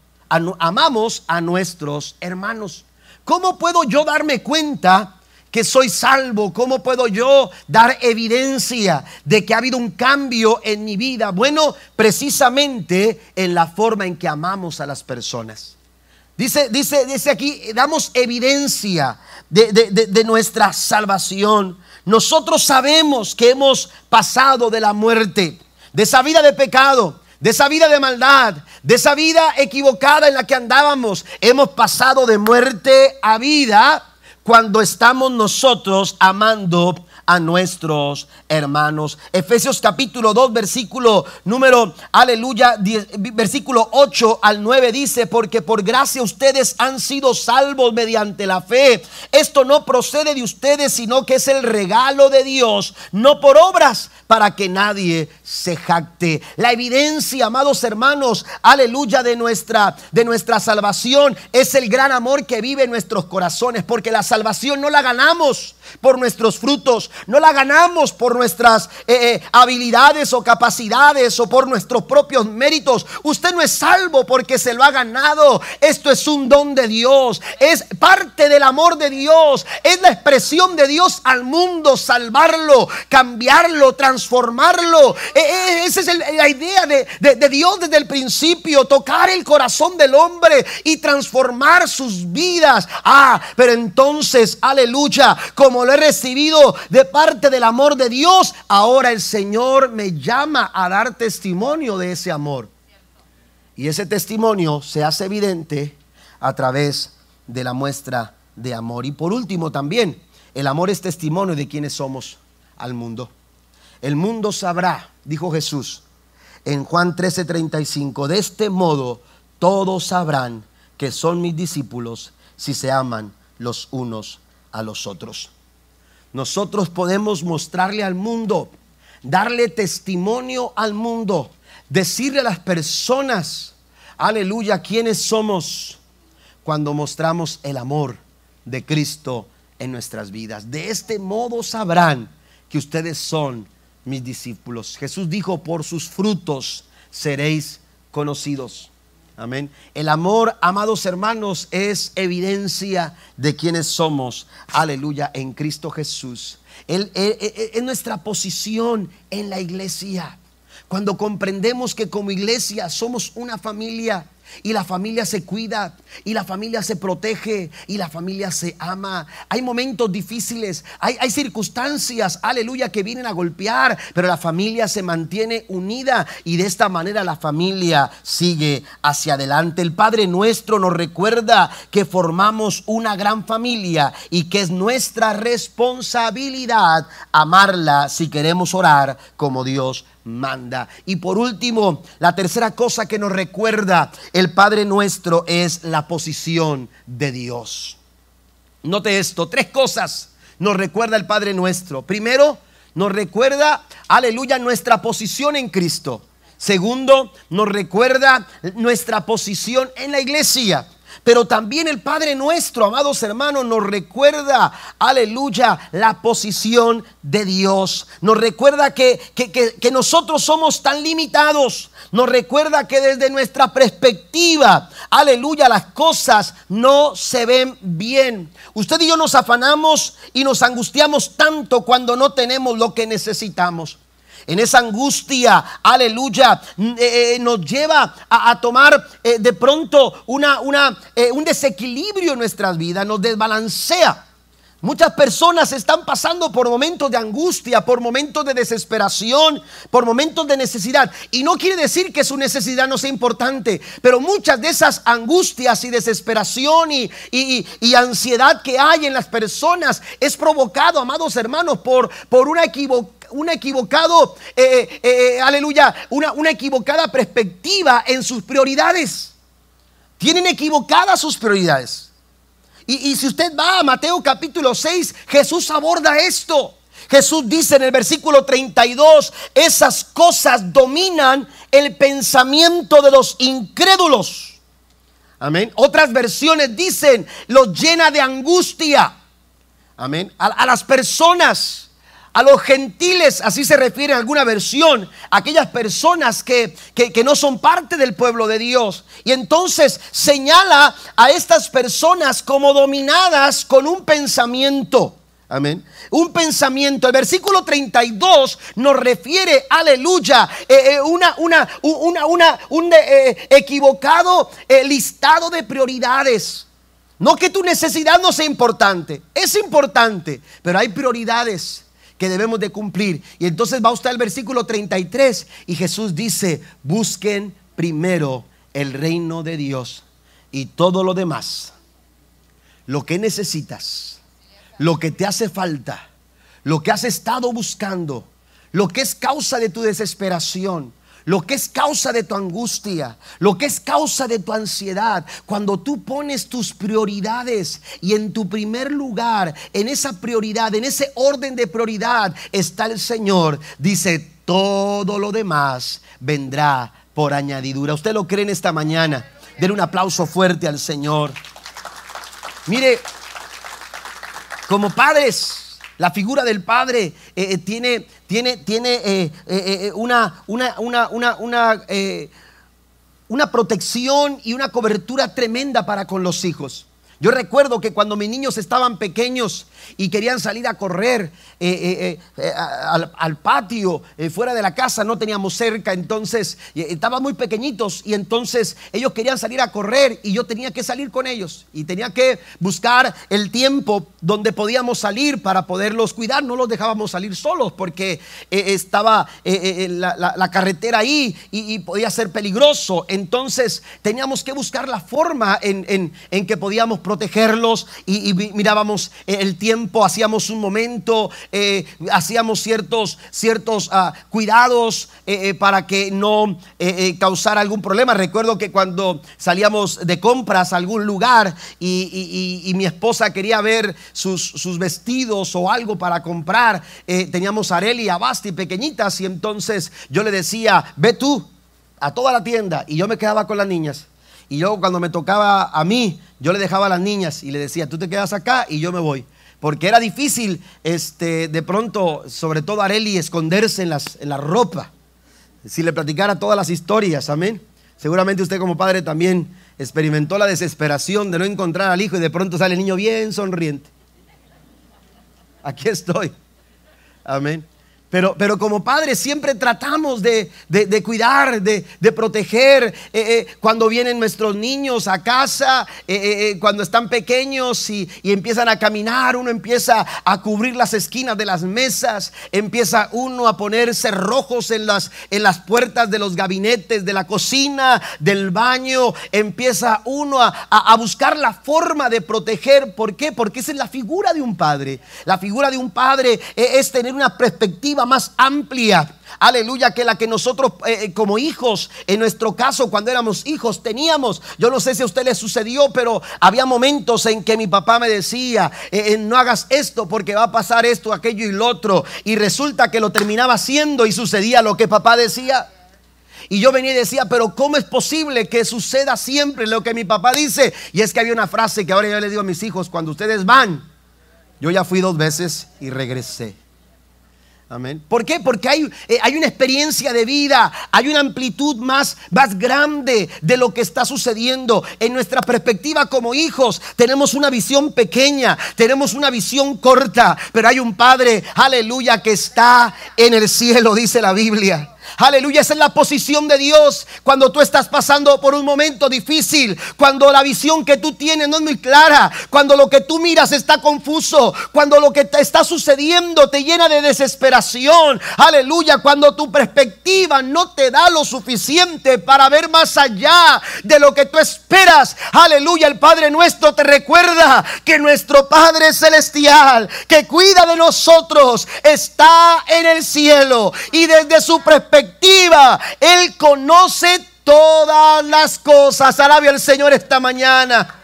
Speaker 1: amamos a nuestros hermanos. ¿Cómo puedo yo darme cuenta que soy salvo? ¿Cómo puedo yo dar evidencia de que ha habido un cambio en mi vida? Bueno, precisamente en la forma en que amamos a las personas. Dice, dice, dice aquí, damos evidencia de, nuestra salvación. Nosotros sabemos que hemos pasado de la muerte, de esa vida de pecado, de esa vida de maldad, de esa vida equivocada en la que andábamos. Hemos pasado de muerte a vida cuando estamos nosotros amando a nuestros hermanos. Efesios capítulo 2, versículo número, aleluya, versículo 8 al 9 dice, porque por gracia ustedes han sido salvos mediante la fe. Esto no procede de ustedes, sino que es el regalo de Dios, no por obras, para que nadie se jacte. La evidencia, amados hermanos, aleluya, de nuestra, de nuestra salvación es el gran amor que vive en nuestros corazones, porque la salvación no la ganamos por nuestros frutos, no la ganamos por nuestras eh, eh, habilidades o capacidades o por nuestros propios méritos. Usted no es salvo porque se lo ha ganado. Esto es un don de Dios, es parte del amor de Dios, es la expresión de Dios al mundo, salvarlo, cambiarlo, transformarlo. E, e, esa es la idea de, de Dios desde el principio, tocar el corazón del hombre y transformar sus vidas. Ah, pero entonces, aleluya, como lo he recibido de parte del amor de Dios, ahora el Señor me llama a dar testimonio de ese amor. Y ese testimonio se hace evidente a través de la muestra de amor. Y por último también, el amor es testimonio de quienes somos al mundo. El mundo sabrá, dijo Jesús en Juan 13:35, de este modo todos sabrán que son mis discípulos si se aman los unos a los otros. Nosotros podemos mostrarle al mundo, darle testimonio al mundo, decirle a las personas, aleluya, quiénes somos cuando mostramos el amor de Cristo en nuestras vidas. De este modo sabrán que ustedes son mis discípulos. Jesús dijo, por sus frutos seréis conocidos. Amén. El amor, amados hermanos, es evidencia de quienes somos. Aleluya, en Cristo Jesús. Es nuestra posición en la iglesia. Cuando comprendemos que como iglesia somos una familia y la familia se cuida, y la familia se protege, y la familia se ama. Hay momentos difíciles, hay, circunstancias, aleluya, que vienen a golpear, pero la familia se mantiene unida y de esta manera la familia sigue hacia adelante. El Padre nuestro nos recuerda que formamos una gran familia y que es nuestra responsabilidad amarla si queremos orar como Dios manda. Y por último, la tercera cosa que nos recuerda el Padre nuestro es la posición de Dios. Note esto, tres cosas nos recuerda el Padre nuestro. Primero, nos recuerda, aleluya, nuestra posición en Cristo. Segundo, nos recuerda nuestra posición en la iglesia. Pero también el Padre nuestro, amados hermanos, nos recuerda, aleluya, la posición de Dios. Nos recuerda que, que, nosotros somos tan limitados. Nos recuerda que desde nuestra perspectiva, aleluya, las cosas no se ven bien. Usted y yo nos afanamos y nos angustiamos tanto cuando no tenemos lo que necesitamos en esa angustia, aleluya, eh, eh, nos lleva a, tomar eh, de pronto una, una, un desequilibrio en nuestras vidas, nos desbalancea. Muchas personas están pasando por momentos de angustia, por momentos de desesperación, por momentos de necesidad. Y no quiere decir que su necesidad no sea importante, pero muchas de esas angustias y desesperación y, y, ansiedad que hay en las personas es provocado, amados hermanos, por, por una equivocación un equivocado, eh, eh, eh, aleluya, una, una equivocada perspectiva en sus prioridades. Tienen equivocadas sus prioridades. Y, y, si usted va a Mateo capítulo 6, Jesús aborda esto. Jesús dice en el versículo 32, esas cosas dominan el pensamiento de los incrédulos. Amén. Otras versiones dicen, los llena de angustia. Amén. a las personas a los gentiles, así se refiere en alguna versión, aquellas personas que, que, no son parte del pueblo de Dios. Y entonces señala a estas personas como dominadas con un pensamiento. Amén. Un pensamiento. El versículo 32 nos refiere, aleluya, eh, eh, una, una, una, un eh, equivocado listado de prioridades. No que tu necesidad no sea importante, es importante, pero hay prioridades que debemos de cumplir. Y entonces va usted al versículo 33 y Jesús dice, busquen primero el reino de Dios y todo lo demás, lo que necesitas, lo que te hace falta, lo que has estado buscando, lo que es causa de tu desesperación, lo que es causa de tu angustia, lo que es causa de tu ansiedad, cuando tú pones tus prioridades y en tu primer lugar, en esa prioridad, en ese orden de prioridad está el Señor, dice, todo lo demás vendrá por añadidura. ¿Usted lo cree en esta mañana? Denle un aplauso fuerte al Señor. Mire, como padres, la figura del Padre eh, eh, tiene, tiene, tiene eh, una, una, una, una, una protección y una cobertura tremenda para con los hijos. Yo recuerdo que cuando mis niños estaban pequeños y querían salir a correr eh, eh, eh, al, patio, fuera de la casa, no teníamos cerca, entonces estaban muy pequeñitos y entonces ellos querían salir a correr y yo tenía que salir con ellos y tenía que buscar el tiempo donde podíamos salir para poderlos cuidar. No los dejábamos salir solos porque estaba la, carretera ahí y, podía ser peligroso. Entonces teníamos que buscar la forma en, en que podíamos protegerlos y, mirábamos eh, el tiempo, hacíamos un momento, eh, hacíamos ciertos, ciertos ah, cuidados eh, para que no causara algún problema. Recuerdo que cuando salíamos de compras a algún lugar y, mi esposa quería ver sus, sus, vestidos o algo para comprar, teníamos a Areli y a Basti pequeñitas y entonces yo le decía, ve tú a toda la tienda y yo me quedaba con las niñas. Y yo cuando me tocaba a mí, yo le dejaba a las niñas y le decía, tú te quedas acá y yo me voy. Porque era difícil, este, de pronto, sobre todo Areli, esconderse en, las, en la ropa. Si le platicara todas las historias, amén. Seguramente usted como padre también experimentó la desesperación de no encontrar al hijo y de pronto sale el niño bien sonriente. Aquí estoy. Amén. Pero, pero como padres siempre tratamos de, cuidar, de, proteger. Eh, eh, cuando vienen nuestros niños a casa, eh, cuando están pequeños y, empiezan a caminar, uno empieza a cubrir las esquinas de las mesas, empieza uno a ponerse rojos en las, en las puertas de los gabinetes, de la cocina, del baño, empieza uno a, buscar la forma de proteger. ¿Por qué? Porque esa es la figura de un padre. La figura de un padre es tener una perspectiva más amplia. Aleluya, que la que nosotros eh, eh, como hijos, en nuestro caso cuando éramos hijos, teníamos. Yo no sé si a usted le sucedió, pero había momentos en que mi papá me decía, eh, no hagas esto porque va a pasar esto, aquello y lo otro. Y resulta que lo terminaba haciendo y sucedía lo que papá decía. Y yo venía y decía, pero ¿cómo es posible que suceda siempre lo que mi papá dice? Y es que había una frase que ahora yo le digo a mis hijos, cuando ustedes van, yo ya fui dos veces y regresé. ¿Por qué? Porque hay, eh, hay, una experiencia de vida, hay una amplitud más, más grande de lo que está sucediendo. En nuestra perspectiva como hijos tenemos una visión pequeña, tenemos una visión corta, pero hay un Padre, aleluya, que está en el cielo, dice la Biblia. Aleluya, esa es la posición de Dios cuando tú estás pasando por un momento difícil, cuando la visión que tú tienes no es muy clara, cuando lo que tú miras está confuso, cuando lo que te está sucediendo te llena de desesperación. Aleluya, cuando tu perspectiva no te da lo suficiente para ver más allá de lo que tú esperas. Aleluya, el Padre nuestro te recuerda que nuestro Padre celestial, que cuida de nosotros, está en el cielo y desde su perspectiva él conoce todas las cosas. Alabe al Señor esta mañana.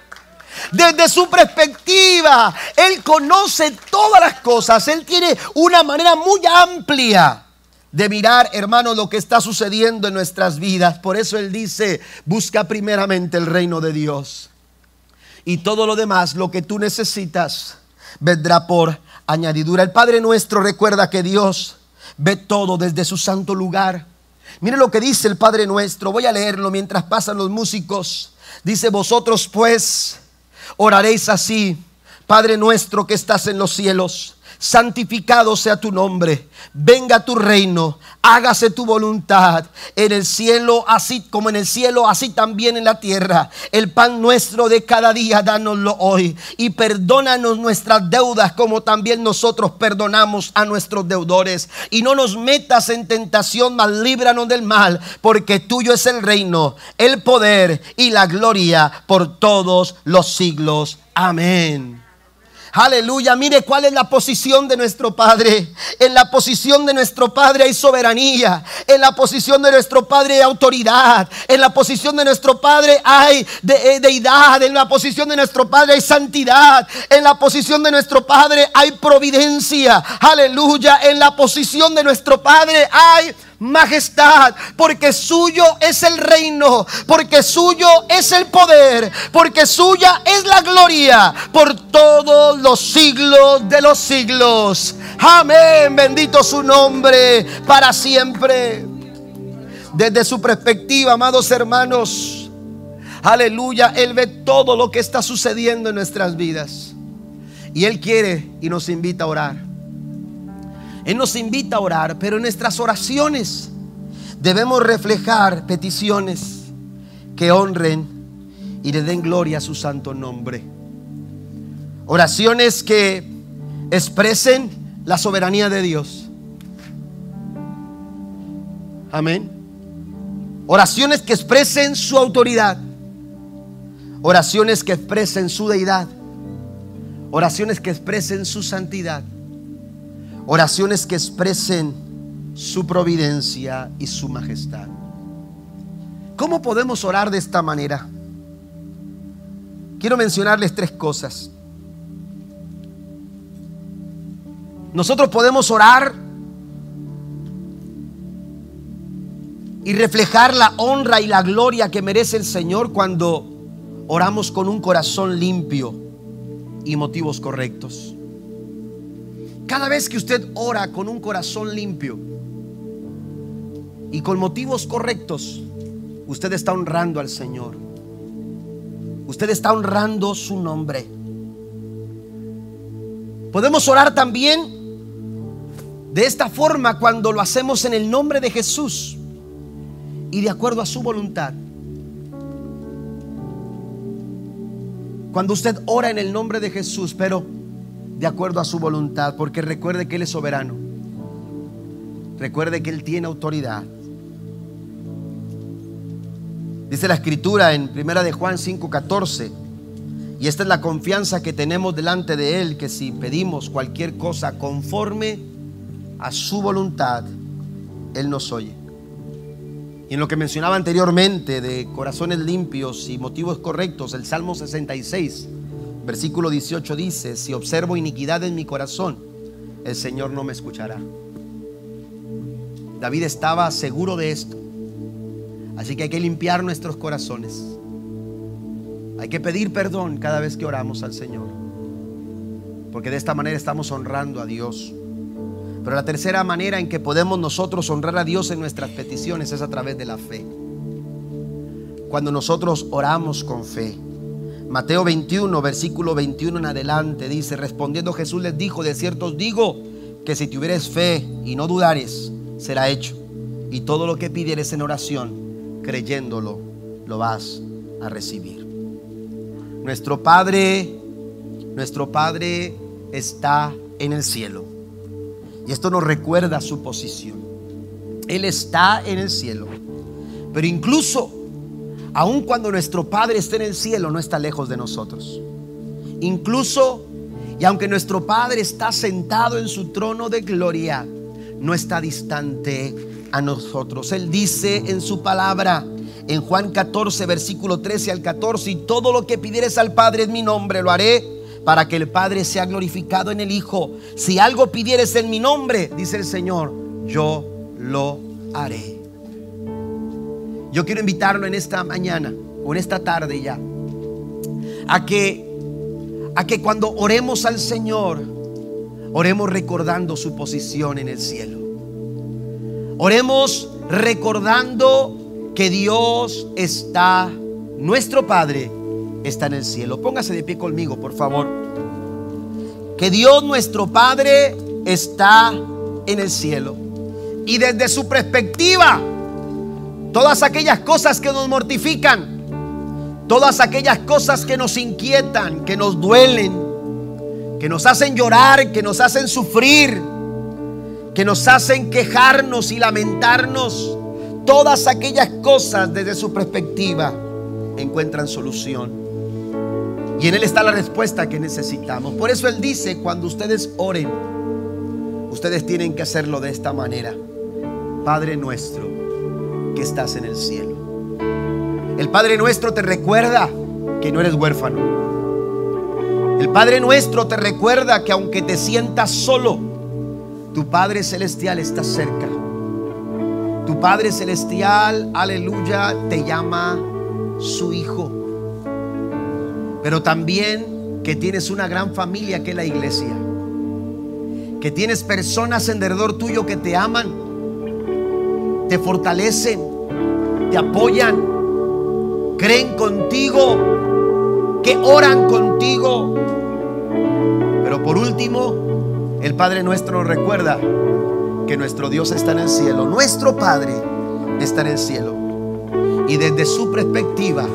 Speaker 1: Desde su perspectiva, Él conoce todas las cosas. Él tiene una manera muy amplia de mirar, hermano, lo que está sucediendo en nuestras vidas. Por eso Él dice, busca primeramente el reino de Dios. Y todo lo demás, lo que tú necesitas, vendrá por añadidura. El Padre nuestro recuerda que Dios ve todo desde su santo lugar. Mire lo que dice el Padre nuestro. Voy a leerlo mientras pasan los músicos. Dice, vosotros pues oraréis así. Padre nuestro que estás en los cielos santificado sea tu nombre, venga tu reino, hágase tu voluntad en el cielo, así como en el cielo, así también en la tierra. El pan nuestro de cada día, dánoslo hoy y perdónanos nuestras deudas como también nosotros perdonamos a nuestros deudores. Y no nos metas en tentación, mas líbranos del mal, porque tuyo es el reino, el poder y la gloria por todos los siglos. Amén. Aleluya, mire cuál es la posición de nuestro Padre. En la posición de nuestro Padre hay soberanía. En la posición de nuestro Padre hay autoridad. En la posición de nuestro Padre hay eh, deidad. En la posición de nuestro Padre hay santidad. En la posición de nuestro Padre hay providencia. Aleluya. En la posición de nuestro Padre hay majestad, porque suyo es el reino, porque suyo es el poder, porque suya es la gloria por todos los siglos de los siglos. Amén, bendito su nombre para siempre. Desde su perspectiva, amados hermanos, aleluya, Él ve todo lo que está sucediendo en nuestras vidas. Y Él quiere y nos invita a orar. Él nos invita a orar, pero en nuestras oraciones debemos reflejar peticiones que honren y le den gloria a su santo nombre. Oraciones que expresen la soberanía de Dios. Amén. Oraciones que expresen su autoridad. Oraciones que expresen su deidad. Oraciones que expresen su santidad. Oraciones que expresen su providencia y su majestad. ¿Cómo podemos orar de esta manera? Quiero mencionarles tres cosas. Nosotros podemos orar y reflejar la honra y la gloria que merece el Señor cuando oramos con un corazón limpio y motivos correctos. Cada vez que usted ora con un corazón limpio y con motivos correctos, usted está honrando al Señor. Usted está honrando su nombre. Podemos orar también De esta forma, cuando lo hacemos en el nombre de Jesús y de acuerdo a su voluntad, cuando usted ora en el nombre de Jesús, pero de acuerdo a su voluntad, porque recuerde que Él es soberano, recuerde que Él tiene autoridad. Dice la escritura en primera de Juan 5:14, y esta es la confianza que tenemos delante de Él, que si pedimos cualquier cosa conforme a su voluntad, Él nos oye. Y en lo que mencionaba anteriormente de corazones limpios y motivos correctos, el Salmo 66, versículo 18 dice, si observo iniquidad en mi corazón, el Señor no me escuchará. David estaba seguro de esto. Así que hay que limpiar nuestros corazones. Hay que pedir perdón cada vez que oramos al Señor. Porque de esta manera estamos honrando a Dios. Pero la tercera manera en que podemos nosotros honrar a Dios en nuestras peticiones es a través de la fe. Cuando nosotros oramos con fe. Mateo 21, versículo 21 en adelante dice, respondiendo Jesús les dijo, de cierto os digo que si tuvieres fe y no dudares, será hecho. Y todo lo que pidieres en oración, creyéndolo, lo vas a recibir. Nuestro Padre, nuestro Padre está en el cielo. Y esto nos recuerda su posición. Él está en el cielo. Pero incluso, aun cuando nuestro Padre esté en el cielo, no está lejos de nosotros. Incluso, y aunque nuestro Padre está sentado en su trono de gloria, no está distante a nosotros. Él dice en su palabra, en Juan 14, versículo 13 al 14, y todo lo que pidieres al Padre en mi nombre lo haré para que el Padre sea glorificado en el Hijo. Si algo pidieres en mi nombre, dice el Señor, yo lo haré. Yo quiero invitarlo en esta mañana o en esta tarde ya a que a que cuando oremos al Señor oremos recordando su posición en el cielo. Oremos recordando que Dios está nuestro Padre está en el cielo. Póngase de pie conmigo, por favor. Que Dios nuestro Padre está en el cielo. Y desde su perspectiva, todas aquellas cosas que nos mortifican, todas aquellas cosas que nos inquietan, que nos duelen, que nos hacen llorar, que nos hacen sufrir, que nos hacen quejarnos y lamentarnos, todas aquellas cosas desde su perspectiva encuentran solución. Y en Él está la respuesta que necesitamos. Por eso Él dice, cuando ustedes oren, ustedes tienen que hacerlo de esta manera. Padre nuestro estás en el cielo. El Padre nuestro te recuerda que no eres huérfano. El Padre nuestro te recuerda que aunque te sientas solo, tu Padre celestial está cerca. Tu Padre celestial, aleluya, te llama su Hijo pero también que tienes una gran familia que es la iglesia. Que tienes personas en derredor tuyo que te aman, te fortalecen, te apoyan, creen contigo, que oran contigo. Pero por último, el Padre nuestro recuerda que nuestro Dios está en el cielo, nuestro Padre está en el cielo. Y desde su perspectiva,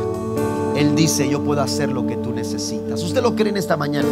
Speaker 1: él dice, yo puedo hacer lo que tú necesitas. ¿Usted lo cree en esta mañana?